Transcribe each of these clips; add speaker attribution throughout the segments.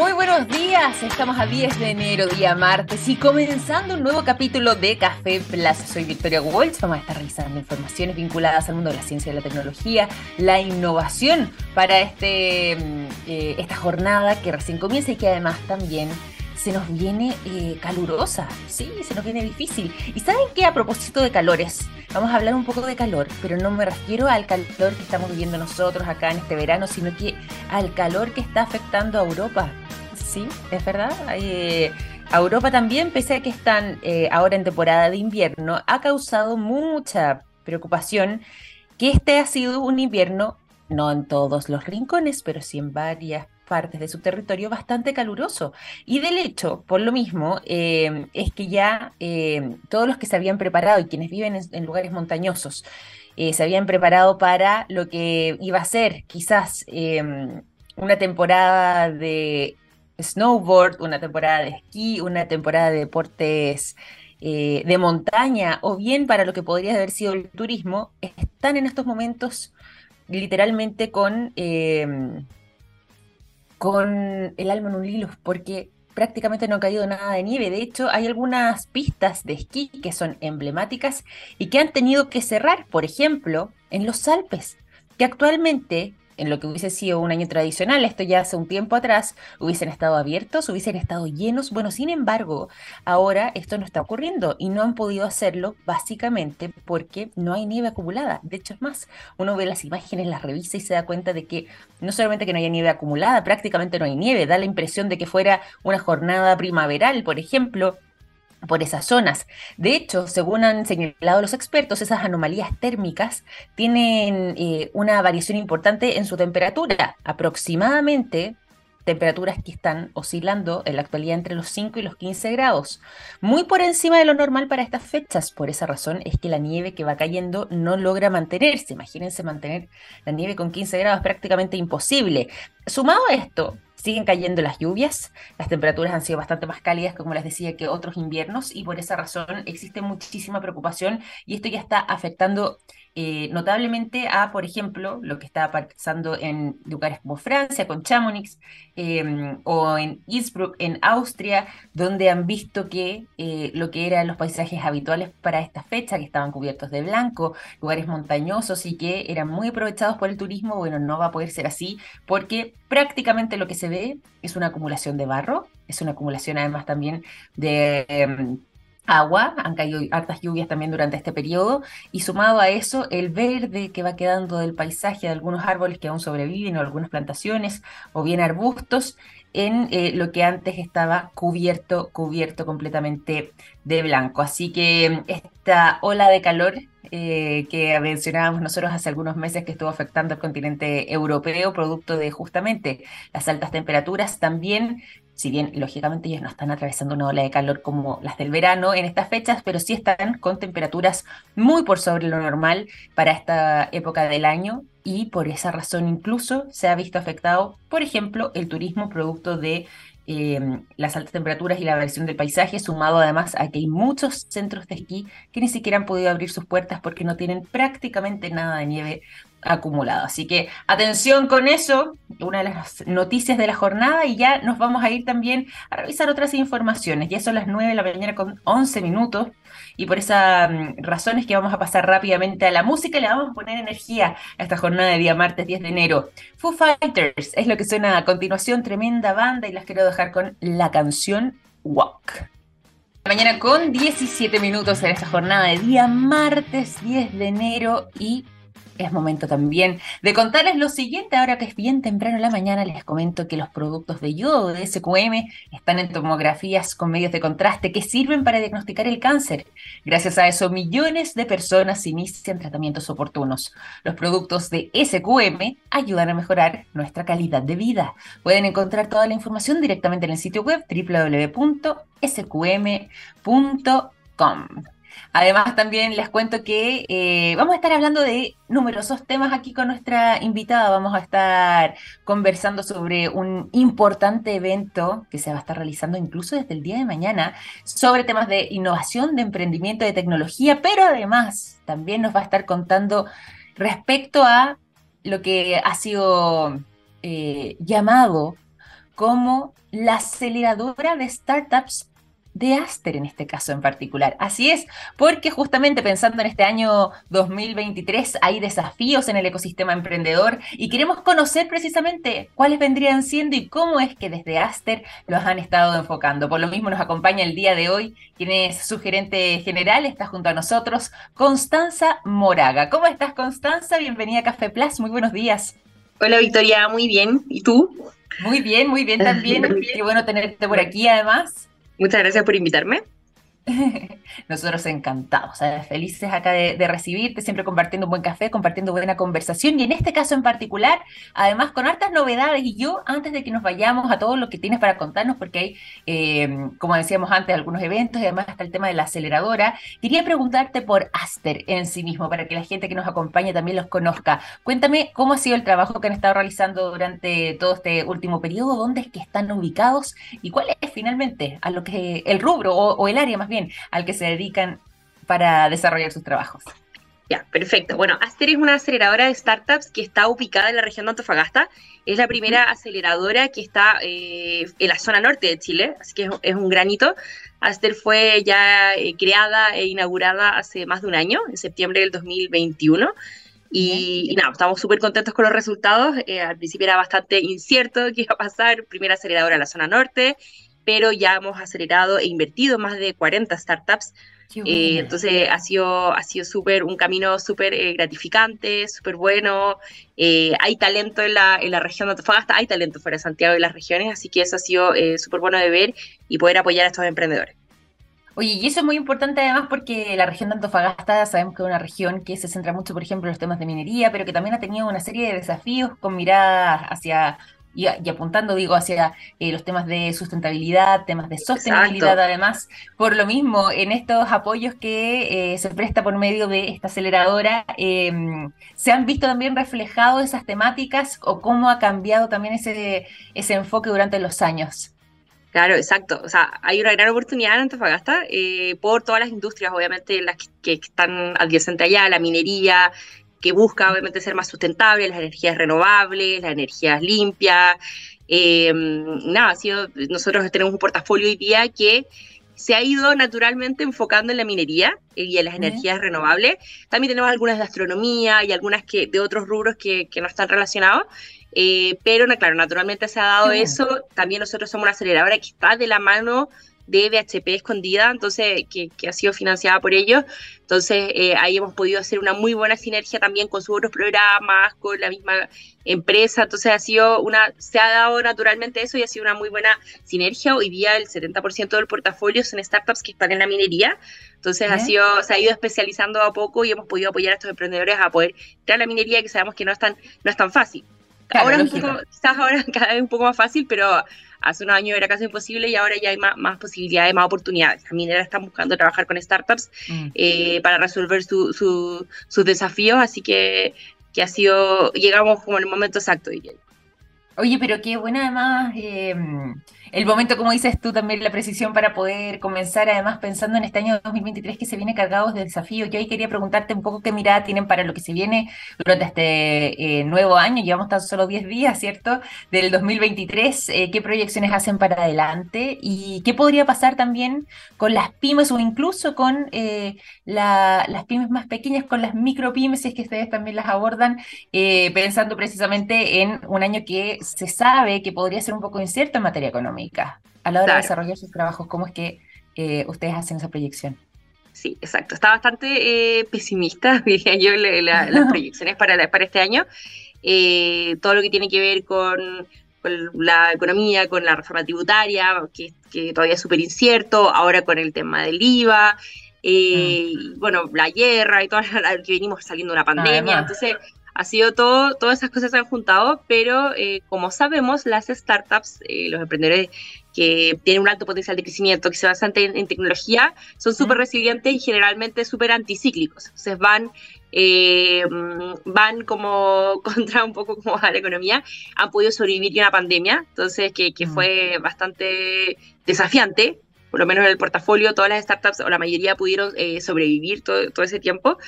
Speaker 1: Muy buenos días, estamos a 10 de enero, día martes, y comenzando un nuevo capítulo de Café Plaza. Soy Victoria Waltz, vamos a estar revisando informaciones vinculadas al mundo de la ciencia y la tecnología, la innovación para este, mm, eh, esta jornada que recién comienza y que además también se nos viene eh, calurosa, sí, se nos viene difícil. Y saben qué, a propósito de calores, vamos a hablar un poco de calor, pero no me refiero al calor que estamos viviendo nosotros acá en este verano, sino que al calor que está afectando a Europa. Sí, es verdad. Eh, a Europa también, pese a que están eh, ahora en temporada de invierno, ha causado mucha preocupación que este ha sido un invierno, no en todos los rincones, pero sí en varias partes de su territorio bastante caluroso. Y del hecho, por lo mismo, eh, es que ya eh, todos los que se habían preparado y quienes viven en, lugares montañosos, eh, se habían preparado para lo que iba a ser quizás una temporada de snowboard, una temporada de esquí, una temporada de deportes de montaña o bien para lo que podría haber sido el turismo, están en estos momentos literalmente con con el alma en un hilo, porque prácticamente no ha caído nada de nieve. De hecho, hay algunas pistas de esquí que son emblemáticas y que han tenido que cerrar, por ejemplo, en los Alpes, que actualmente en lo que hubiese sido un año tradicional, esto ya hace un tiempo atrás, hubiesen estado abiertos, hubiesen estado llenos. Bueno, sin embargo, ahora esto no está ocurriendo y no han podido hacerlo básicamente porque no hay nieve acumulada. De hecho, es más, uno ve las imágenes, las revisa y se da cuenta de que no solamente que no haya nieve acumulada, prácticamente no hay nieve. Da la impresión de que fuera una jornada primaveral, por ejemplo por esas zonas. De hecho, según han señalado los expertos, esas anomalías térmicas tienen eh, una variación importante en su temperatura, aproximadamente temperaturas que están oscilando en la actualidad entre los 5 y los 15 grados, muy por encima de lo normal para estas fechas. Por esa razón es que la nieve que va cayendo no logra mantenerse. Imagínense mantener la nieve con 15 grados, prácticamente imposible. Sumado a esto, siguen cayendo las lluvias, las temperaturas han sido bastante más cálidas, como les decía, que otros inviernos, y por esa razón existe muchísima preocupación y esto ya está afectando eh, notablemente a, por ejemplo, lo que está pasando en lugares como Francia, con Chamonix, em, o en Innsbruck, en Austria, donde han visto que eh, lo que eran los paisajes habituales para esta fecha, que estaban cubiertos de blanco, lugares montañosos y que eran muy aprovechados por el turismo, bueno, no va a poder ser así, porque prácticamente lo que se ve es una acumulación de barro, es una acumulación además también de em, agua, han caído hartas lluvias también durante este periodo, y sumado a eso, el verde que va quedando del paisaje de algunos árboles que aún sobreviven, o algunas plantaciones, o bien arbustos, en eh, lo que antes estaba cubierto, cubierto completamente de blanco. Así que mm, esta ola de calor eh, que mencionábamos nosotros hace algunos meses que estuvo afectando al continente europeo, producto de justamente las altas temperaturas, también si bien lógicamente ellos no están atravesando una ola de calor como las del verano en estas fechas, pero sí están con temperaturas muy por sobre lo normal para esta época del año. Y por esa razón incluso se ha visto afectado, por ejemplo, el turismo producto de em, las altas temperaturas y la variación del paisaje, sumado además a que hay muchos centros de esquí que ni siquiera han podido abrir sus puertas porque no tienen prácticamente nada de nieve acumulado. Así que atención con eso, una de las noticias de la jornada y ya nos vamos a ir también a revisar otras informaciones. Ya son las 9 de la mañana con 11 minutos y por esas mm, razones que vamos a pasar rápidamente a la música y le vamos a poner energía a esta jornada de día martes 10 de enero. Foo Fighters es lo que suena a continuación, tremenda banda y las quiero dejar con la canción Walk. Mañana con 17 minutos en esta jornada de día martes 10 de enero y es momento también de contarles lo siguiente, ahora que es bien temprano en la mañana, les comento que los productos de yodo de SQM están en tomografías con medios de contraste que sirven para diagnosticar el cáncer. Gracias a eso, millones de personas inician tratamientos oportunos. Los productos de SQM ayudan a mejorar nuestra calidad de vida. Pueden encontrar toda la información directamente en el sitio web www.sqm.com. Además, también les cuento que eh, vamos a estar hablando de numerosos temas aquí con nuestra invitada. Vamos a estar conversando sobre un importante evento que se va a estar realizando incluso desde el día de mañana sobre temas de innovación, de emprendimiento, de tecnología, pero además también nos va a estar contando respecto a lo que ha sido eh, llamado como la aceleradora de startups de Aster en este caso en particular. Así es, porque justamente pensando en este año 2023 hay desafíos en el ecosistema emprendedor y queremos conocer precisamente cuáles vendrían siendo y cómo es que desde Aster los han estado enfocando. Por lo mismo nos acompaña el día de hoy quien es su gerente general, está junto a nosotros, Constanza Moraga. ¿Cómo estás Constanza? Bienvenida a Café Plus, muy buenos días.
Speaker 2: Hola Victoria, muy bien. ¿Y tú?
Speaker 1: Muy bien, muy bien también. Qué bueno tenerte por aquí además.
Speaker 2: Muchas gracias por invitarme.
Speaker 1: Nosotros encantados, felices acá de, recibirte, siempre compartiendo un buen café, compartiendo buena conversación y en este caso en particular, además con hartas novedades. Y yo, antes de que nos vayamos a todo lo que tienes para contarnos, porque hay, em, como decíamos antes, algunos eventos y además hasta el tema de la aceleradora, quería preguntarte por Aster en sí mismo, para que la gente que nos acompaña también los conozca. Cuéntame cómo ha sido el trabajo que han estado realizando durante todo este último periodo, dónde es que están ubicados y cuál es finalmente a lo que el rubro o el área más bien al que se dedican para desarrollar sus trabajos.
Speaker 2: Ya, perfecto. Bueno, Aster es una aceleradora de startups que está ubicada en la región de Antofagasta. Es la primera aceleradora que está eh, en la zona norte de Chile, así que es, un granito. Aster fue ya eh, creada e inaugurada hace más de un año, en septiembre del 2021. Y, nada, estamos súper contentos con los resultados. Eh, al principio era bastante incierto qué iba a pasar. Primera aceleradora en la zona norte pero ya hemos acelerado e invertido más de 40 startups. Eh, entonces ha sido, ha sido súper un camino súper eh, gratificante, súper bueno. Eh, hay talento en la, en la región de Antofagasta, hay talento fuera de Santiago y las regiones, así que eso ha sido súper bueno de ver y poder apoyar a estos emprendedores.
Speaker 1: Oye, y eso es muy importante además porque la región de Antofagasta sabemos que es una región que se centra mucho, por ejemplo, en los temas de minería, pero que también ha tenido una serie de desafíos con mirada hacia y, apuntando, digo, hacia eh, los temas de sustentabilidad, temas de sostenibilidad, además, por lo mismo, en estos apoyos que eh, se presta por medio de esta aceleradora, em, ¿se han visto también reflejados esas temáticas o cómo ha cambiado también ese, ese enfoque durante los años?
Speaker 2: Claro, exacto. O sea, hay una gran oportunidad en Antofagasta eh, por todas las industrias, obviamente, las que, que, están adyacentes allá, la minería, que busca obviamente ser más sustentable, las energías renovables, las energías limpias. Eh, nada, ha sido, nosotros tenemos un portafolio hoy día que se ha ido naturalmente enfocando en la minería y en las energías renovables. También tenemos algunas de astronomía y algunas que, de otros rubros que, que no están relacionados. Eh, pero, claro, naturalmente se ha dado eso. También nosotros somos una aceleradora que está de la mano de BHP escondida, entonces, que, ha sido financiada por ellos. Entonces, eh, ahí hemos podido hacer una muy buena sinergia también con sus otros programas, con la misma empresa. Entonces, ha sido una, se ha dado naturalmente eso y ha sido una muy buena sinergia. Hoy día el 70% del portafolio son startups que están en la minería. Entonces, ha sido, se ha ido especializando a poco y hemos podido apoyar a estos emprendedores a poder entrar a la minería, que sabemos que no es tan, no es tan fácil. Ahora un poco, quizás ahora cada vez un poco más fácil, pero hace unos años era casi imposible y ahora ya hay más, posibilidades, más oportunidades. Las mineras están buscando trabajar con startups mm. eh, para resolver sus desafíos, así que, que ha sido, llegamos como en el momento exacto, diría
Speaker 1: Oye, pero qué buena además eh, el momento, como dices tú, también la precisión para poder comenzar, además pensando en este año 2023 que se viene cargado de desafíos. Yo ahí quería preguntarte un poco qué mirada tienen para lo que se viene durante este eh, nuevo año. Llevamos tan solo 10 días, ¿cierto? Del 2023. Eh, ¿Qué proyecciones hacen para adelante? ¿Y qué podría pasar también con las pymes o incluso con eh, las pymes más pequeñas, con las micropymes, si es que ustedes también las abordan, pensando precisamente en un año que se sabe que podría ser un poco incierto en materia económica? A la hora de desarrollar sus trabajos? ¿Cómo es que eh, ustedes hacen esa proyección?
Speaker 2: Sí, exacto. Está bastante eh, pesimista, diría yo, las proyecciones para, para este año. Eh, todo lo que tiene que ver con, la economía, con la reforma tributaria, que, todavía es súper incierto, ahora con el tema del IVA, mm. bueno, la guerra y todo que venimos saliendo de una pandemia. Entonces, ha sido todo, todas esas cosas se han juntado, pero eh, como sabemos, las startups, eh, los emprendedores que tienen un alto potencial de crecimiento, que se basan en, tecnología, son súper resilientes y generalmente súper anticíclicos. Entonces van, eh, van como contra un poco como a la economía, han podido sobrevivir en una pandemia, entonces que, que fue bastante desafiante, por lo menos en el portafolio, todas las startups o la mayoría pudieron sobrevivir todo, todo, ese tiempo.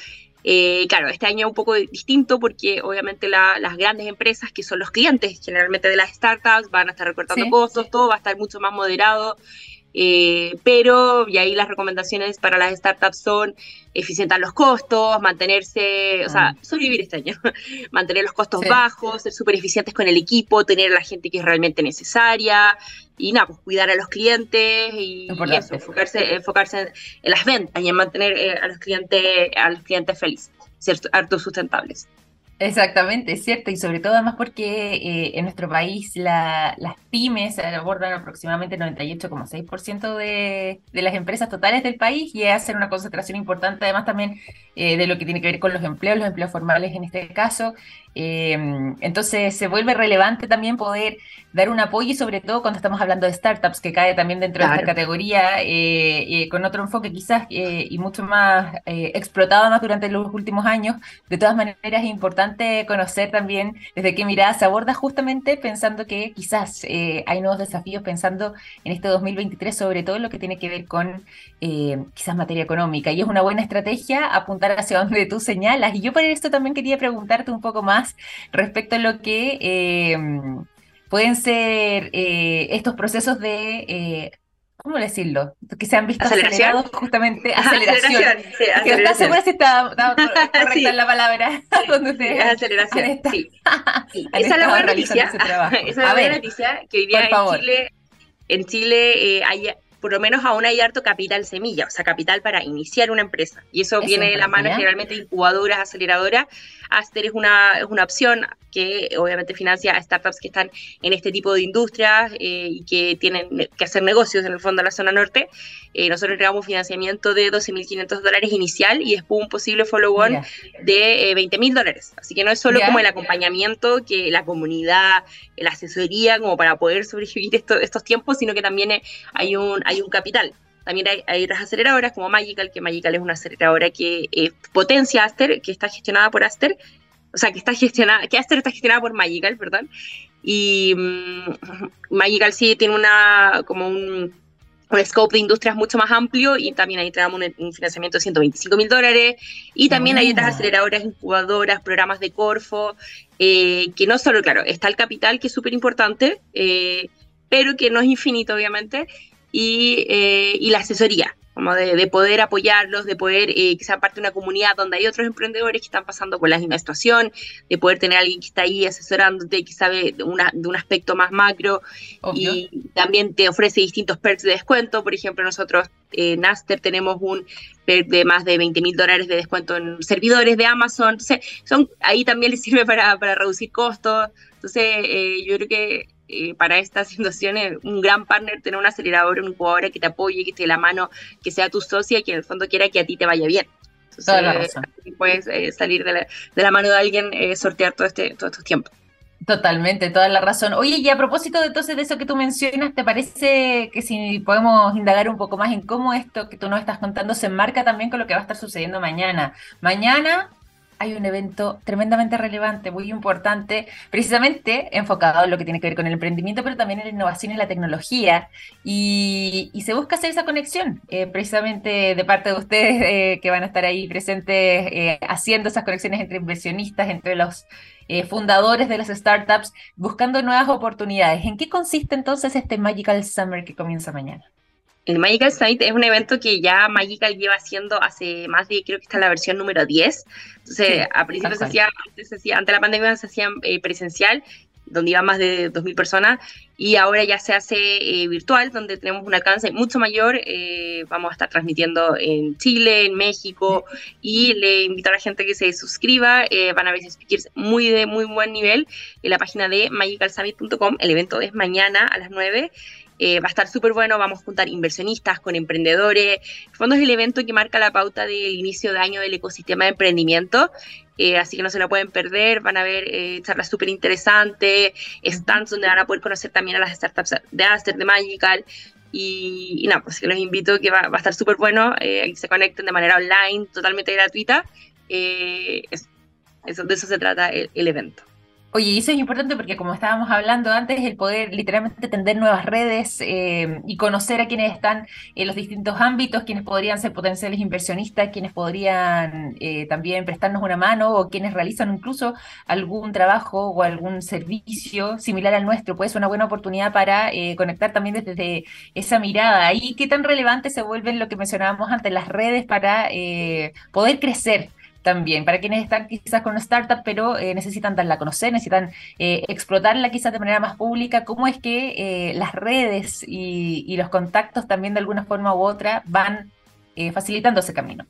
Speaker 2: Eh, claro, este año es un poco distinto porque obviamente las grandes empresas, que son los clientes generalmente de las startups, van a estar recortando costos, todo va a estar mucho más moderado. Eh, pero, y ahí las recomendaciones para las startups son eficientar los costos, mantenerse, o sea, ah. sobrevivir este año, mantener los costos bajos, ser súper eficientes con el equipo, tener a la gente que es realmente necesaria y nada, pues cuidar a los clientes y, eso, enfocarse, enfocarse en, las ventas y en mantener eh, a los clientes, a los clientes felices, ser harto sustentables.
Speaker 1: Exactamente, es cierto, y sobre todo además porque eh, en nuestro país las pymes abordan aproximadamente el 98,6% de, de las empresas totales del país y hacen una concentración importante además también eh, de lo que tiene que ver con los empleos, los empleos formales en este caso, Em, entonces se vuelve relevante también poder dar un apoyo y sobre todo cuando estamos hablando de startups, que cae también dentro de esta categoría, eh, eh, con otro enfoque quizás eh, y mucho más explotado más durante los últimos años. De todas maneras es importante conocer también desde qué mirada se aborda justamente pensando que quizás hay nuevos desafíos pensando en este 2023 sobre todo lo que tiene que ver con quizás materia económica y es una buena estrategia apuntar hacia donde tú señalas. Y yo por esto también quería preguntarte un poco más respecto a lo que eh, pueden ser eh, estos procesos de... Eh, ¿Cómo decirlo? Que se han visto acelerados justamente. Aceleración. aceleración, segura si está, correcta la palabra?
Speaker 2: aceleración, sí. Esa es la buena noticia. Esa es la buena noticia que hoy día en Chile, en Chile hay por lo menos aún hay harto capital semilla, o sea, capital para iniciar una empresa. Y eso, viene de la mano generalmente incubadoras, aceleradoras. Aster es una, es una opción que obviamente financia a startups que están en este tipo de industrias eh, y que tienen que hacer negocios en el fondo de la zona norte. Eh, nosotros entregamos financiamiento de 12.500 dólares inicial y después un posible follow-on de 20.000 eh, dólares. Así que no es solo como el acompañamiento, que la comunidad, la asesoría, como para poder sobrevivir estos tiempos, sino que también hay un, hay un capital. También hay, hay, otras aceleradoras como Magical, que Magical es una aceleradora que potencia Aster, que está gestionada por Aster, o sea, que está gestionada, que Aster está gestionada por Magical, perdón, y um, Magical sí tiene una, como un, un scope de industrias mucho más amplio y también ahí tenemos un, financiamiento de 125 mil dólares. Y también hay otras aceleradoras, incubadoras, programas de Corfo, eh, que no solo, claro, está el capital que es súper importante, eh, pero que no es infinito obviamente, y, eh, y la asesoría como de, poder apoyarlos, de poder eh, que sean parte de una comunidad donde hay otros emprendedores que están pasando por la misma situación, de poder tener a alguien que está ahí asesorándote, que sabe de, una, de un aspecto más macro y también te ofrece distintos perks de descuento. Por ejemplo, nosotros en Aster tenemos un perk de más de 20 mil dólares de descuento en servidores de Amazon. Entonces, son, ahí también les sirve para, para reducir costos. Entonces, eh, yo creo que eh, para estas situaciones un gran partner, tener un acelerador, un jugador que te apoye, que esté de la mano, que sea tu socia y que en el fondo quiera que a ti te vaya bien. Entonces, puedes eh, salir de la, mano de alguien, eh, sortear todo este, todos estos tiempos.
Speaker 1: Totalmente, toda la razón. Oye, y a propósito de entonces de eso que tú mencionas, ¿te parece que si podemos indagar un poco más en cómo esto que tú nos estás contando se enmarca también con lo que va a estar sucediendo mañana? Mañana hay un evento tremendamente relevante, muy importante, precisamente enfocado en lo que tiene que ver con el emprendimiento, pero también en la innovación y la tecnología. Y, se busca hacer esa conexión, eh, precisamente de parte de ustedes eh, que van a estar ahí presentes eh, haciendo esas conexiones entre inversionistas, entre los fundadores de las startups, buscando nuevas oportunidades. ¿En qué consiste entonces este Magical Summer que comienza mañana?
Speaker 2: El Magical Summit es un evento que ya Magical lleva haciendo hace más de, creo que está en la versión número 10. Entonces, a principio se hacía, antes hacía, ante la pandemia se hacía eh, presencial, donde iban más de 2.000 personas, y ahora ya se hace eh, virtual, donde tenemos un alcance mucho mayor. Eh, vamos a estar transmitiendo en Chile, en México, y le invito a la gente que se suscriba. van a ver speakers muy de muy buen nivel en la página de magicalsummit.com. El evento es mañana a las 9. Eh, va a estar súper bueno, vamos a juntar inversionistas con emprendedores. En fondo es el evento que marca la pauta del inicio de año del ecosistema de emprendimiento. Eh, así que no se lo pueden perder, van a ver eh, charlas súper interesantes, stands donde van a poder conocer también a las startups de Aster, de Magical, y, nada, pues que los invito, que va, a estar súper bueno, que se conecten de manera online, totalmente gratuita. Eso, de eso se trata el evento.
Speaker 1: Oye, y eso es importante porque como estábamos hablando antes, el poder literalmente tender nuevas redes eh, y conocer a quienes están en los distintos ámbitos, quienes podrían ser potenciales inversionistas, quienes podrían eh, también prestarnos una mano o quienes realizan incluso algún trabajo o algún servicio similar al nuestro. Puede ser una buena oportunidad para eh, conectar también desde esa mirada. ¿Y qué tan relevante se vuelven lo que mencionábamos antes, las redes para poder crecer? También, para quienes están quizás con una startup, pero eh, necesitan darla a conocer, necesitan eh, explotarla quizás de manera más pública, ¿cómo es que eh, las redes y, los contactos también de alguna forma u otra van facilitando ese camino?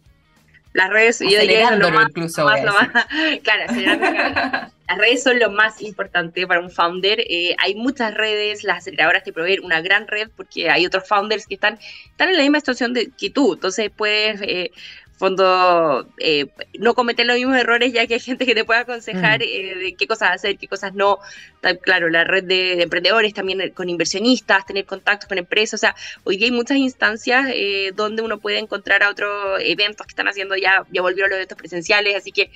Speaker 2: Las redes, yo diría lo más, incluso, claro, las redes son lo más importante para un founder. hay muchas redes, las aceleradoras te proveen una gran red porque hay otros founders que están, están en la misma situación de, que tú. Entonces puedes fondo eh, no cometer los mismos errores ya que hay gente que te puede aconsejar mm. eh, de qué cosas hacer, qué cosas no. Claro, la red de, emprendedores también eh, con inversionistas, tener contactos con empresas. O sea, hoy día hay muchas instancias donde uno puede encontrar a otros eventos que están haciendo ya, ya volvieron los eventos presenciales, así que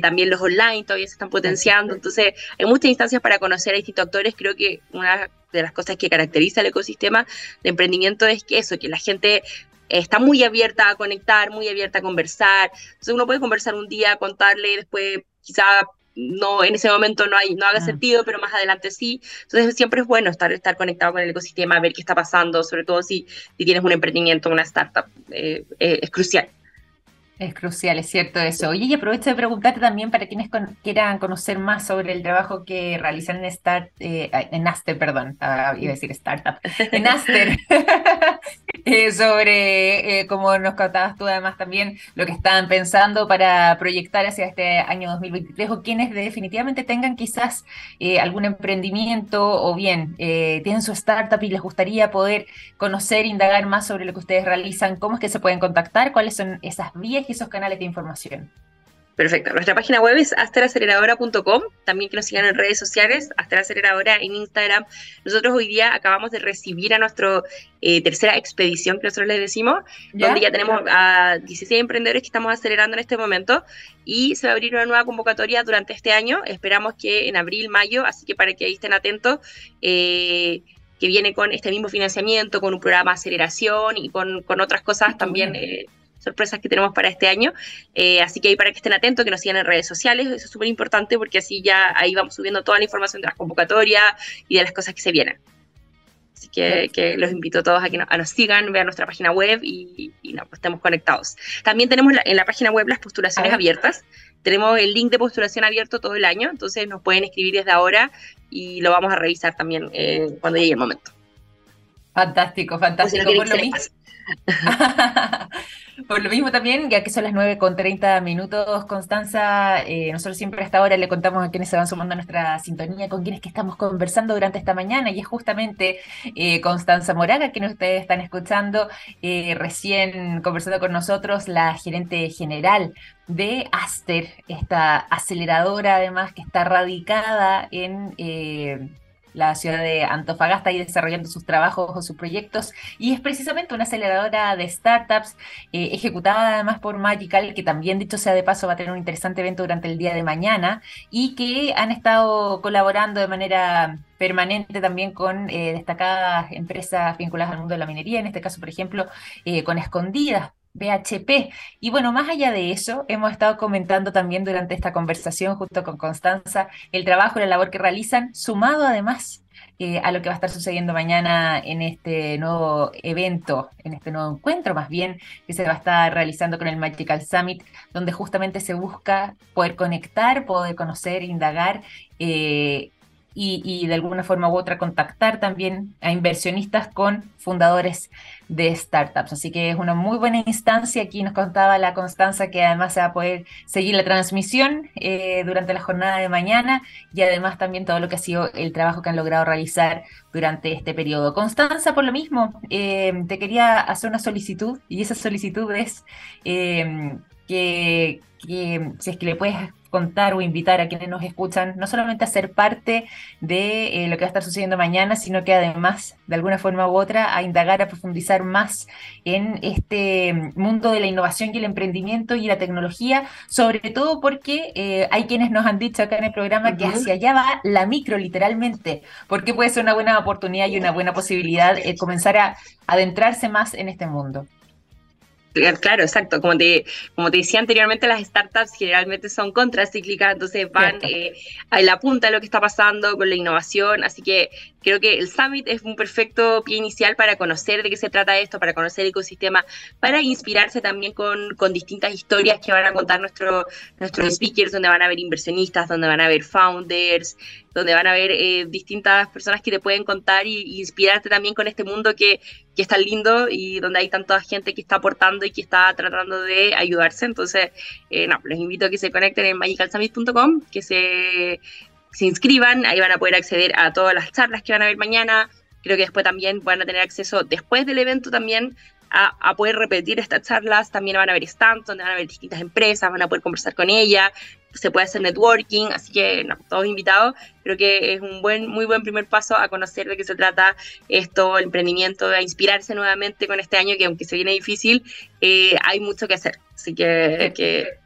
Speaker 2: también los online todavía se están potenciando. Entonces, hay muchas instancias para conocer a distintos actores. Creo que una de las cosas que caracteriza el ecosistema de emprendimiento es que eso, que la gente está muy abierta a conectar, muy abierta a conversar. Entonces uno puede conversar un día, contarle, después quizá no en ese momento no hay no haga mm. sentido, pero más adelante sí. Entonces siempre es bueno estar estar conectado con el ecosistema, ver qué está pasando, sobre todo si, si tienes un emprendimiento, una startup, eh, eh, es crucial.
Speaker 1: Es crucial, es cierto eso. Oye, y aprovecho de preguntarte también para quienes quieran conocer más sobre el trabajo que realizan en, Start, eh, en Aster, perdón, ah, iba a decir startup, en Aster, eh, sobre, eh, como nos contabas tú además también, lo que están pensando para proyectar hacia este año 2023 o quienes definitivamente tengan quizás algún emprendimiento o bien tienen su startup y les gustaría poder conocer, indagar más sobre lo que ustedes realizan, cómo es que se pueden contactar, cuáles son esas vías y esos canales de información.
Speaker 2: Perfecto. Nuestra página web es asteraceleradora.com. También que nos sigan en redes sociales, Asteraceleradora en Instagram. Nosotros hoy día acabamos de recibir a nuestra eh, tercera expedición, que nosotros les decimos, donde ya tenemos a 16 emprendedores que estamos acelerando en este momento y se va a abrir una nueva convocatoria durante este año. Esperamos que en abril, mayo, así que para que ahí estén atentos. Eh, que viene con este mismo financiamiento, con un programa de aceleración y con, otras cosas también eh, sorpresas que tenemos para este año. Eh, así que ahí para que estén atentos, que nos sigan en redes sociales, eso es súper importante porque así ya ahí vamos subiendo toda la información de las convocatorias y de las cosas que se vienen. Así que, los invito a todos a que nos, sigan, vean nuestra página web y, pues, estemos conectados. También tenemos en la página web las postulaciones abiertas. Tenemos el link de postulación abierto todo el año, entonces nos pueden escribir desde ahora y lo vamos a revisar también eh, cuando llegue el momento.
Speaker 1: Fantástico, fantástico. Por lo mismo, Por lo mismo también, ya que son las 9 con 30 minutos, Constanza, eh, nosotros siempre a esta hora le contamos a quienes se van sumando a nuestra sintonía, con quienes que estamos conversando durante esta mañana, y es justamente eh, Constanza Moraga, quien ustedes están escuchando, eh, recién conversando con nosotros, la gerente general de Aster, esta aceleradora además que está radicada en la ciudad de Antofagasta y desarrollando sus trabajos o sus proyectos. Y es precisamente una aceleradora de startups eh, ejecutada además por Magical, que también dicho sea de paso va a tener un interesante evento durante el día de mañana y que han estado colaborando de manera permanente también con eh, destacadas empresas vinculadas al mundo de la minería, en este caso, por ejemplo, eh, con Escondidas, BHP. Y bueno, más allá de eso, hemos estado comentando también durante esta conversación junto con Constanza el trabajo y la labor que realizan, sumado además eh, a lo que va a estar sucediendo mañana en este nuevo evento, en este nuevo encuentro más bien, que se va a estar realizando con el Magical Summit, donde justamente se busca poder conectar, poder conocer, indagar. Eh, y, de alguna forma u otra contactar también a inversionistas con fundadores de startups. Así que es una muy buena instancia. Aquí nos contaba la Constanza que además se va a poder seguir la transmisión eh, durante la jornada de mañana y además también todo lo que ha sido el trabajo que han logrado realizar durante este periodo. Constanza, por lo mismo, eh, te quería hacer una solicitud y esa solicitud es eh, que, si es que le puedes contar o invitar a quienes nos escuchan, no solamente a ser parte de eh, lo que va a estar sucediendo mañana, sino que además, de alguna forma u otra, a indagar, a profundizar más en este mundo de la innovación y el emprendimiento y la tecnología, sobre todo porque eh, hay quienes nos han dicho acá en el programa que hacia allá va la micro, literalmente, porque puede ser una buena oportunidad y una buena posibilidad eh, comenzar a adentrarse más en este mundo.
Speaker 2: Claro, exacto. Como te, como te decía anteriormente, las startups generalmente son contracíclicas, entonces van eh, a la punta de lo que está pasando con la innovación. Así que creo que el Summit es un perfecto pie inicial para conocer de qué se trata esto, para conocer el ecosistema, para inspirarse también con, con distintas historias que van a contar nuestro, nuestros speakers, donde van a haber inversionistas, donde van a haber founders, donde van a haber eh, distintas personas que te pueden contar y, inspirarte también con este mundo que, que, es tan lindo y donde hay tanta gente que está aportando y que está tratando de ayudarse. Entonces, eh, no, los invito a que se conecten en magicalsummit.com, que se, se inscriban, ahí van a poder acceder a todas las charlas que van a haber mañana. Creo que después también van a tener acceso después del evento también a, poder repetir estas charlas. También van a haber stands donde van a haber distintas empresas, van a poder conversar con ella, se puede hacer networking, así que no, todos invitados. Creo que es un buen, muy buen primer paso a conocer de qué se trata esto, el emprendimiento, a inspirarse nuevamente con este año que aunque se viene difícil, eh, hay mucho que hacer. Así que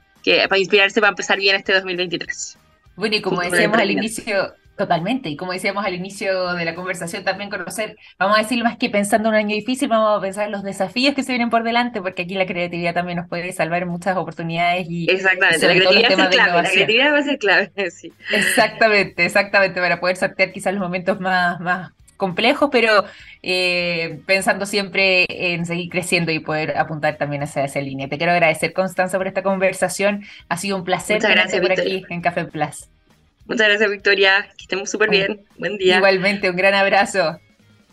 Speaker 2: para inspirarse va a empezar bien este 2023.
Speaker 1: Bueno, y como decíamos al inicio, Totalmente, y como decíamos al inicio de la conversación, también conocer, vamos a decir más que pensando en un año difícil, vamos a pensar en los desafíos que se vienen por delante, porque aquí la creatividad también nos puede salvar muchas oportunidades y
Speaker 2: Exactamente, la creatividad, clave, la creatividad va a ser clave, sí.
Speaker 1: Exactamente, exactamente, para poder sortear quizás los momentos más, más complejos, pero eh, pensando siempre en seguir creciendo y poder apuntar también hacia esa línea. Te quiero agradecer, Constanza, por esta conversación. Ha sido un placer
Speaker 2: tenerte
Speaker 1: por aquí en Café Plus.
Speaker 2: Muchas gracias, Victoria. Que estemos súper bien. Buen día.
Speaker 1: Igualmente, un gran abrazo.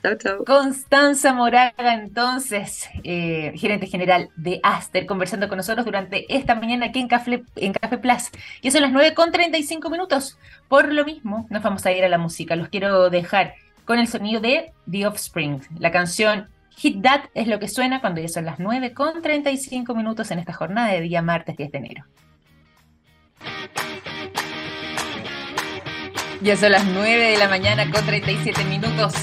Speaker 2: Chao, chao.
Speaker 1: Constanza Moraga, entonces, eh, gerente general de Aster, conversando con nosotros durante esta mañana aquí en Café, en Café Plus. Y son las 9 con 35 minutos. Por lo mismo, nos vamos a ir a la música. Los quiero dejar con el sonido de The Offspring. La canción Hit That es lo que suena cuando ya son las 9 con 35 minutos en esta jornada de día martes 10 de enero. Ya son las 9 de la mañana con 37 minutos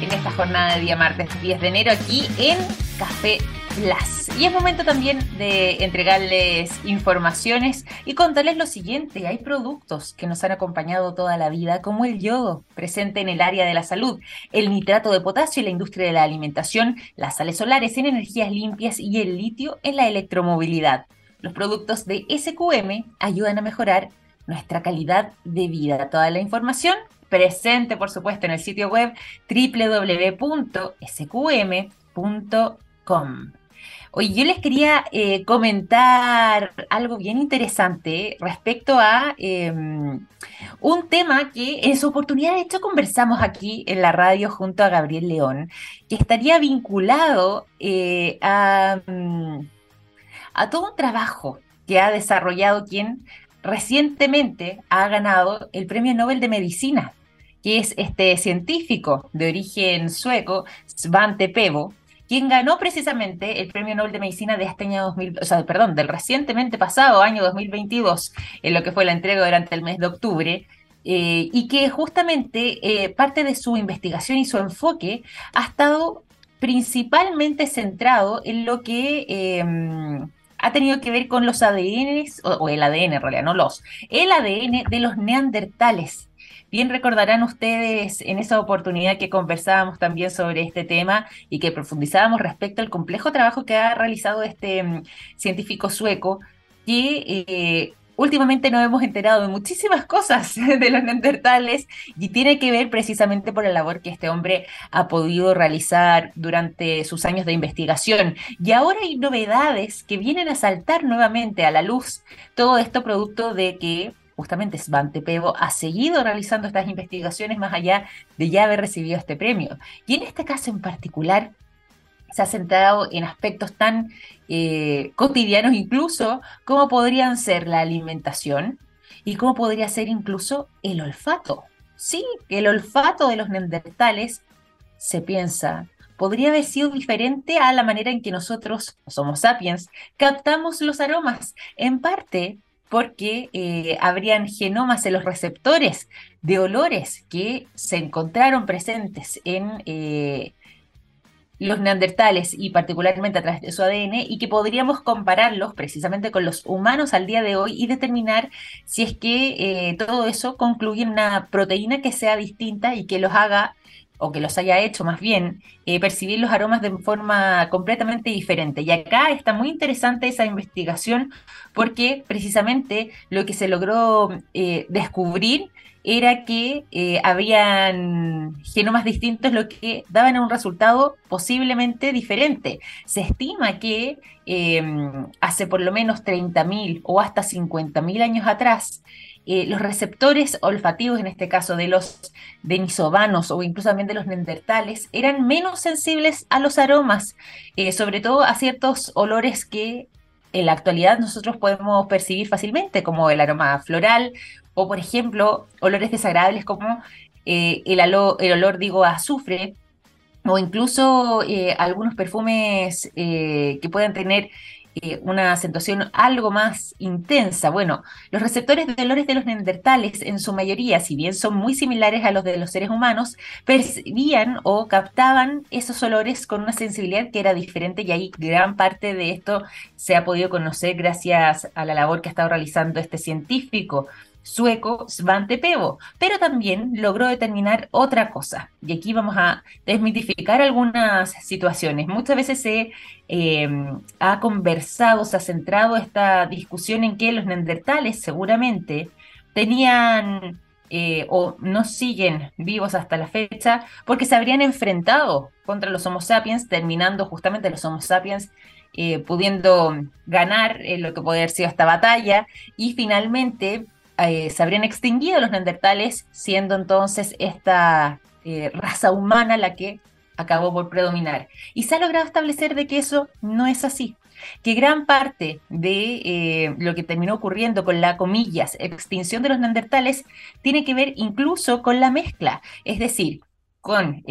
Speaker 1: en esta jornada de día martes 10 de enero aquí en Café Plus. Y es momento también de entregarles informaciones y contarles lo siguiente. Hay productos que nos han acompañado toda la vida, como el yodo, presente en el área de la salud, el nitrato de potasio en la industria de la alimentación, las sales solares en energías limpias y el litio en la electromovilidad. Los productos de SQM ayudan a mejorar nuestra calidad de vida. Toda la información presente, por supuesto, en el sitio web www.sqm.com. Hoy yo les quería eh, comentar algo bien interesante respecto a em, un tema que en su oportunidad, de hecho, conversamos aquí en la radio junto a Gabriel León, que estaría vinculado eh, a, mm, a todo un trabajo que ha desarrollado quien recientemente ha ganado el Premio Nobel de Medicina, que es este científico de origen sueco, Svante Pebo, quien ganó precisamente el Premio Nobel de Medicina de este año 2000, o sea, perdón, del recientemente pasado año 2022, en lo que fue la entrega durante el mes de octubre, eh, y que justamente eh, parte de su investigación y su enfoque ha estado principalmente centrado en lo que em, ha tenido que ver con los ADN, o, el ADN en realidad, no los, el ADN de los neandertales. Bien recordarán ustedes en esa oportunidad que conversábamos también sobre este tema y que profundizábamos respecto al complejo trabajo que ha realizado este mm, científico sueco, que eh, últimamente nos hemos enterado de muchísimas cosas de los neandertales y tiene que ver precisamente por la labor que este hombre ha podido realizar durante sus años de investigación. Y ahora hay novedades que vienen a saltar nuevamente a la luz. Todo esto producto de que justamente Svante Pevo ha seguido realizando estas investigaciones más allá de ya haber recibido este premio. Y en este caso en particular, se ha centrado en aspectos tan eh, cotidianos incluso como podrían ser la alimentación y como podría ser incluso el olfato. Sí, el olfato de los neandertales se piensa podría haber sido diferente a la manera en que nosotros, somos sapiens, captamos los aromas, en parte porque eh, habrían genomas en los receptores de olores que se encontraron presentes en eh, los neandertales y particularmente a través de su ADN y que podríamos compararlos precisamente con los humanos al día de hoy y determinar si es que eh, todo eso concluye en una proteína que sea distinta y que los haga o que los haya hecho más bien, eh, percibir los aromas de forma completamente diferente. Y acá está muy interesante esa investigación porque precisamente lo que se logró eh, descubrir era que eh, habían genomas distintos, lo que daban un resultado posiblemente diferente. Se estima que em, hace por lo menos 30.000 o hasta 50.000 años atrás, eh, los receptores olfativos, en este caso de los denisovanos o incluso también de los neandertales, eran menos sensibles a los aromas, eh, sobre todo a ciertos olores que en la actualidad nosotros podemos percibir fácilmente, como el aroma floral o, por ejemplo, olores desagradables como eh, el, el, olor, digo, a azufre o incluso algunos perfumes que puedan tener eh, una acentuación algo más intensa. Bueno, los receptores de olores de los neandertales, en su mayoría, si bien son muy similares a los de los seres humanos, percibían o captaban esos olores con una sensibilidad que era diferente y ahí gran parte de esto se ha podido conocer gracias a la labor que ha estado realizando este científico sueco Svante Pevo, pero también logró determinar otra cosa. Y aquí vamos a desmitificar algunas situaciones. Muchas veces se eh, ha conversado, se ha centrado esta discusión en que los neandertales seguramente tenían eh, o no siguen vivos hasta la fecha porque se habrían enfrentado contra los Homo sapiens, terminando justamente los Homo sapiens eh, pudiendo ganar lo que puede haber sido esta batalla y finalmente eh, se habrían extinguido los neandertales, siendo entonces esta eh, raza humana la que acabó por predominar. Y se ha logrado establecer de que eso no es así, que gran parte de eh, lo que terminó ocurriendo con la, comillas, extinción de los neandertales tiene que ver incluso con la mezcla, es decir, con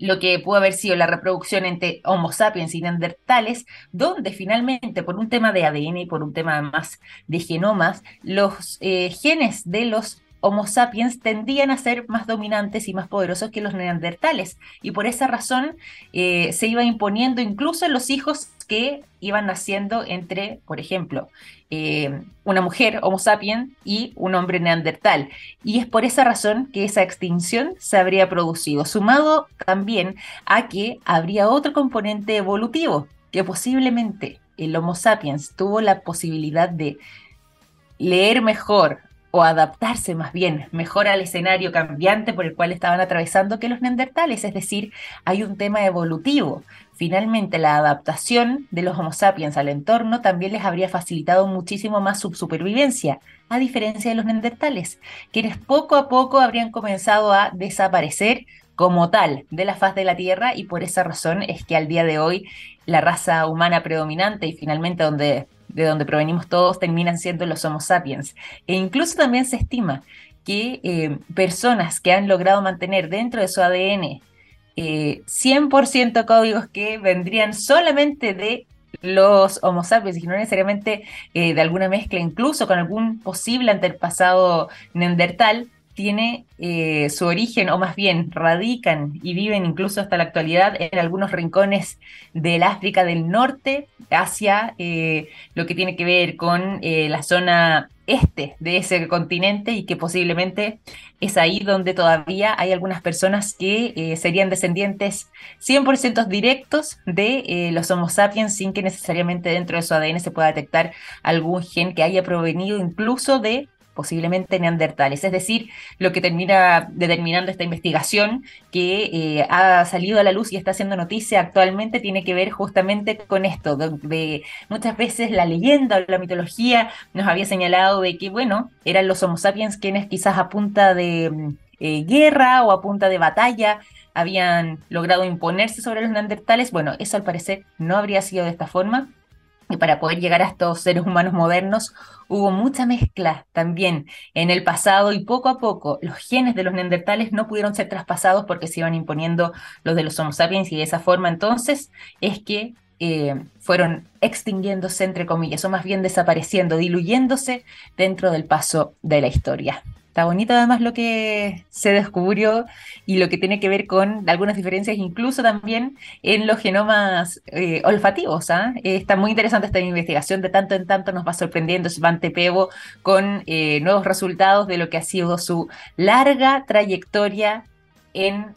Speaker 1: lo que pudo haber sido la reproducción entre Homo sapiens y neandertales, donde finalmente, por un tema de ADN y por un tema más de genomas, los eh, genes de los Homo sapiens tendían a ser más dominantes y más poderosos que los neandertales. Y por esa razón eh, se iba imponiendo incluso en los hijos que iban naciendo entre, por ejemplo, eh, una mujer Homo sapiens y un hombre neandertal. Y es por esa razón que esa extinción se habría producido, sumado también a que habría otro componente evolutivo, que posiblemente el Homo sapiens tuvo la posibilidad de leer mejor, o adaptarse más bien mejor al escenario cambiante por el cual estaban atravesando que los neandertales, es decir, hay un tema evolutivo. Finalmente, la adaptación de los Homo sapiens al entorno también les habría facilitado muchísimo más su supervivencia, a diferencia de los neandertales, quienes poco a poco habrían comenzado a desaparecer como tal de la faz de la Tierra y por esa razón es que al día de hoy la raza humana predominante y finalmente donde de donde provenimos todos, terminan siendo los Homo sapiens. E incluso también se estima que eh, personas que han logrado mantener dentro de su ADN 100% eh, códigos que vendrían solamente de los Homo sapiens y no necesariamente eh, de alguna mezcla, incluso con algún posible antepasado neandertal, tiene eh, su origen, o más bien radican y viven incluso hasta la actualidad en algunos rincones del África del Norte, hacia eh, lo que tiene que ver con la zona este de ese continente y que posiblemente es ahí donde todavía hay algunas personas que serían descendientes 100% directos de los Homo sapiens sin que necesariamente dentro de su ADN se pueda detectar algún gen que haya provenido incluso de posiblemente neandertales. Es decir, lo que termina determinando esta investigación que eh, ha salido a la luz y está haciendo noticia actualmente tiene que ver justamente con esto, muchas veces la leyenda o la mitología nos había señalado de que, bueno, eran los Homo sapiens quienes quizás a punta de eh, guerra o a punta de batalla habían logrado imponerse sobre los neandertales. Bueno, eso al parecer no habría sido de esta forma. Y para poder llegar a estos seres humanos modernos hubo mucha mezcla también en el pasado y poco a poco los genes de los neandertales no pudieron ser traspasados porque se iban imponiendo los de los Homo sapiens y de esa forma entonces es que eh, fueron extinguiéndose, entre comillas, o más bien desapareciendo, diluyéndose dentro del paso de la historia. Está bonito además lo que se descubrió y lo que tiene que ver con algunas diferencias incluso también en los genomas eh, olfativos. ¿ah? está muy interesante esta investigación, de tanto en tanto nos va sorprendiendo Svante Pevo con eh, nuevos resultados de lo que ha sido su larga trayectoria en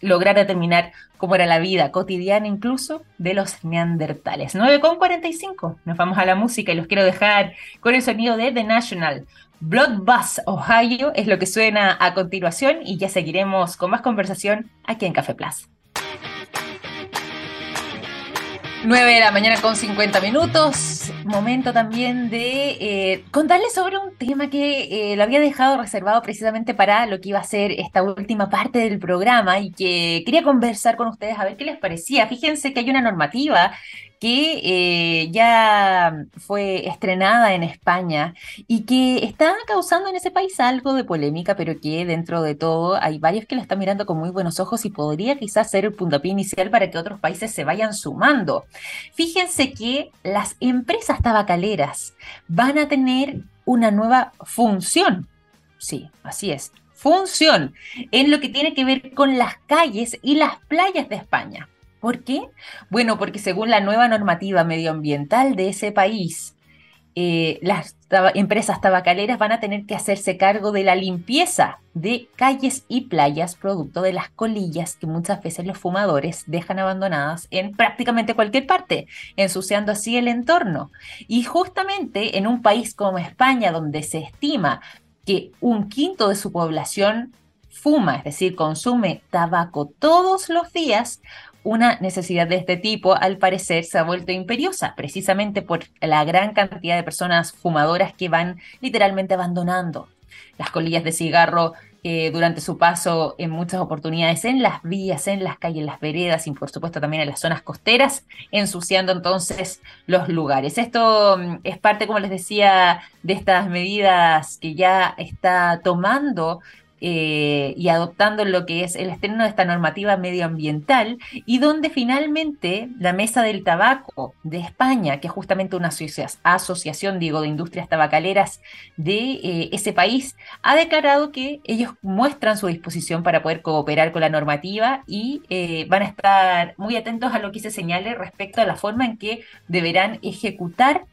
Speaker 1: lograr determinar cómo era la vida cotidiana incluso de los neandertales. 9.45, nos vamos a la música y los quiero dejar con el sonido de The National. Blood Bus Ohio es lo que suena a continuación y ya seguiremos con más conversación aquí en Café Plus. 9 de la mañana con 50 minutos. Momento también de eh, contarles sobre un tema que eh, lo había dejado reservado precisamente para lo que iba a ser esta última parte del programa y que quería conversar con ustedes a ver qué les parecía. Fíjense que hay una normativa que eh, ya fue estrenada en España y que está causando en ese país algo de polémica, pero que dentro de todo hay varios que la están mirando con muy buenos ojos y podría quizás ser el puntapié inicial para que otros países se vayan sumando. Fíjense que las empresas tabacaleras van a tener una nueva función. Sí, así es, función en lo que tiene que ver con las calles y las playas de España. ¿Por qué? Bueno, porque según la nueva normativa medioambiental de ese país, eh, las empresas tabacaleras van a tener que hacerse cargo de la limpieza de calles y playas producto de las colillas que muchas veces los fumadores dejan abandonadas en prácticamente cualquier parte, ensuciando así el entorno. Y justamente en un país como España, donde se estima que un quinto de su población fuma, es decir, consume tabaco todos los días, una necesidad de este tipo, al parecer, se ha vuelto imperiosa, precisamente por la gran cantidad de personas fumadoras que van literalmente abandonando las colillas de cigarro eh, durante su paso en muchas oportunidades en las vías, en las calles, en las veredas y por supuesto también en las zonas costeras, ensuciando entonces los lugares. Esto mm, es parte, como les decía, de estas medidas que ya está tomando eh, y adoptando lo que es el estreno de esta normativa medioambiental y donde finalmente la Mesa del Tabaco de España, que es justamente una asociación, digo, de industrias tabacaleras de eh, ese país, ha declarado que ellos muestran su disposición para poder cooperar con la normativa y eh, van a estar muy atentos a lo que se señale respecto a la forma en que deberán ejecutar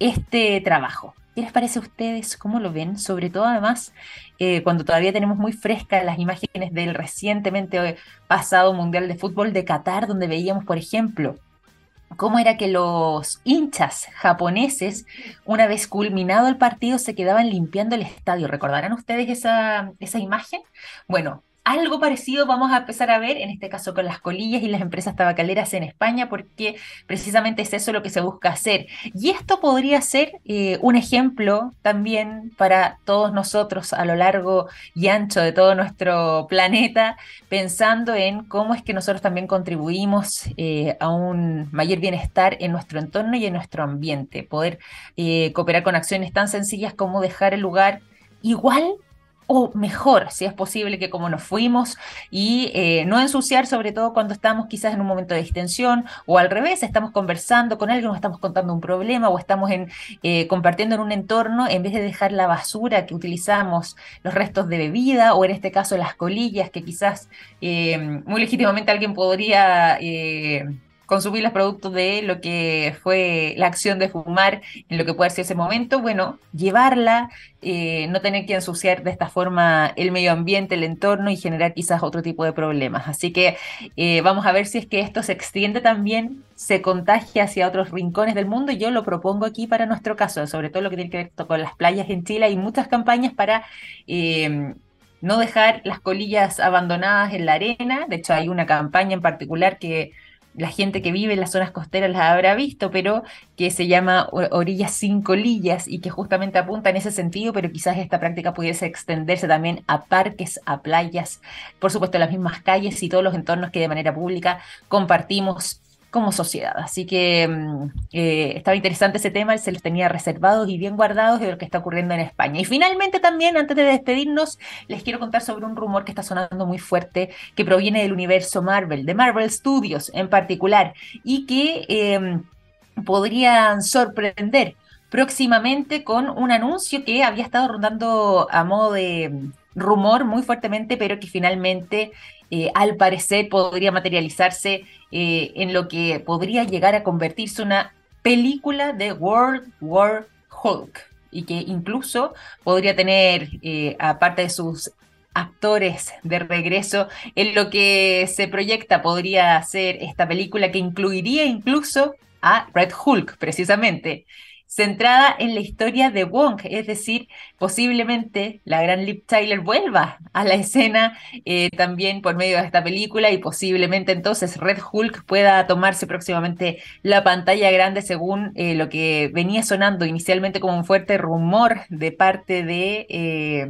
Speaker 1: este trabajo. ¿Qué les parece a ustedes? ¿Cómo lo ven? Sobre todo, además, eh, cuando todavía tenemos muy frescas las imágenes del recientemente pasado Mundial de Fútbol de Qatar, donde veíamos, por ejemplo, cómo era que los hinchas japoneses, una vez culminado el partido, se quedaban limpiando el estadio. ¿Recordarán ustedes esa, esa imagen? Bueno, algo parecido vamos a empezar a ver, en este caso con las colillas y las empresas tabacaleras en España, porque precisamente es eso lo que se busca hacer. Y esto podría ser eh, un ejemplo también para todos nosotros a lo largo y ancho de todo nuestro planeta, pensando en cómo es que nosotros también contribuimos eh, a un mayor bienestar en nuestro entorno y en nuestro ambiente. Poder eh, cooperar con acciones tan sencillas como dejar el lugar igual o mejor, si es posible, que como nos fuimos y eh, no ensuciar, sobre todo cuando estamos quizás en un momento de extensión o al revés, estamos conversando con alguien, nos estamos contando un problema o estamos en, eh, compartiendo en un entorno, en vez de dejar la basura que utilizamos, los restos de bebida o en este caso las colillas que quizás eh, muy legítimamente alguien podría consumir los productos de lo que fue la acción de fumar en lo que puede ser ese momento, bueno, llevarla, eh, no tener que ensuciar de esta forma el medio ambiente, el entorno y generar quizás otro tipo de problemas. Así que eh, vamos a ver si es que esto se extiende también, se contagia hacia otros rincones del mundo. Yo lo propongo aquí para nuestro caso, sobre todo lo que tiene que ver con las playas en Chile. Hay muchas campañas para... Eh, no dejar las colillas abandonadas en la arena. De hecho, hay una campaña en particular que la gente que vive en las zonas costeras las habrá visto, pero que se llama Orillas sin colillas y que justamente apunta en ese sentido, pero quizás esta práctica pudiese extenderse también a parques, a playas, por supuesto las mismas calles y todos los entornos que de manera pública compartimos como sociedad. Así que mm, eh, estaba interesante ese tema, se los tenía reservados y bien guardados de lo que está ocurriendo en España. Y finalmente también, antes de despedirnos, les quiero contar sobre un rumor que está sonando muy fuerte, que proviene del universo Marvel, de Marvel Studios en particular, y que em, podrían sorprender próximamente con un anuncio que había estado rondando a modo de rumor muy fuertemente, pero que finalmente eh, al parecer podría materializarse eh, en lo que podría llegar a convertirse una película de World War Hulk y que incluso podría tener, eh, aparte de sus actores de regreso, en lo que se proyecta podría ser esta película que incluiría incluso a Red Hulk, precisamente centrada en la historia de Wong, es decir, posiblemente la gran Lip Tyler vuelva a la escena eh, también por medio de esta película y posiblemente entonces Red Hulk pueda tomarse próximamente la pantalla grande según eh, lo que venía sonando inicialmente como un fuerte rumor de parte de eh,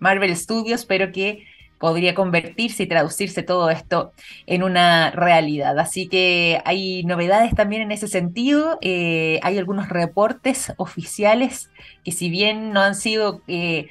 Speaker 1: Marvel Studios, pero que podría convertirse y traducirse todo esto en una realidad. Así que hay novedades también en ese sentido. Eh, hay algunos reportes oficiales que si bien no han sido... Eh,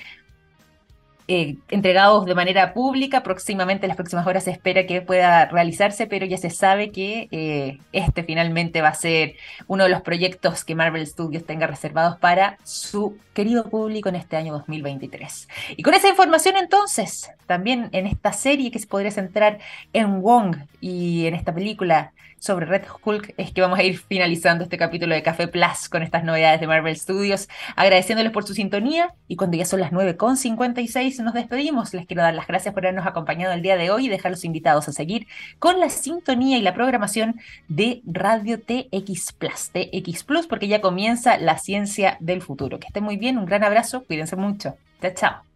Speaker 1: eh, entregados de manera pública. Próximamente, en las próximas horas, se espera que pueda realizarse, pero ya se sabe que eh, este finalmente va a ser uno de los proyectos que Marvel Studios tenga reservados para su querido público en este año 2023. Y con esa información, entonces, también en esta serie que se podría centrar en Wong y en esta película sobre Red Hulk es que vamos a ir finalizando este capítulo de Café Plus con estas novedades de Marvel Studios, agradeciéndoles por su sintonía y cuando ya son las 9.56 nos despedimos. Les quiero dar las gracias por habernos acompañado el día de hoy y dejarlos invitados a seguir con la sintonía y la programación de Radio TX Plus, TX Plus, porque ya comienza la ciencia del futuro. Que estén muy bien, un gran abrazo, cuídense mucho. Chao, chao.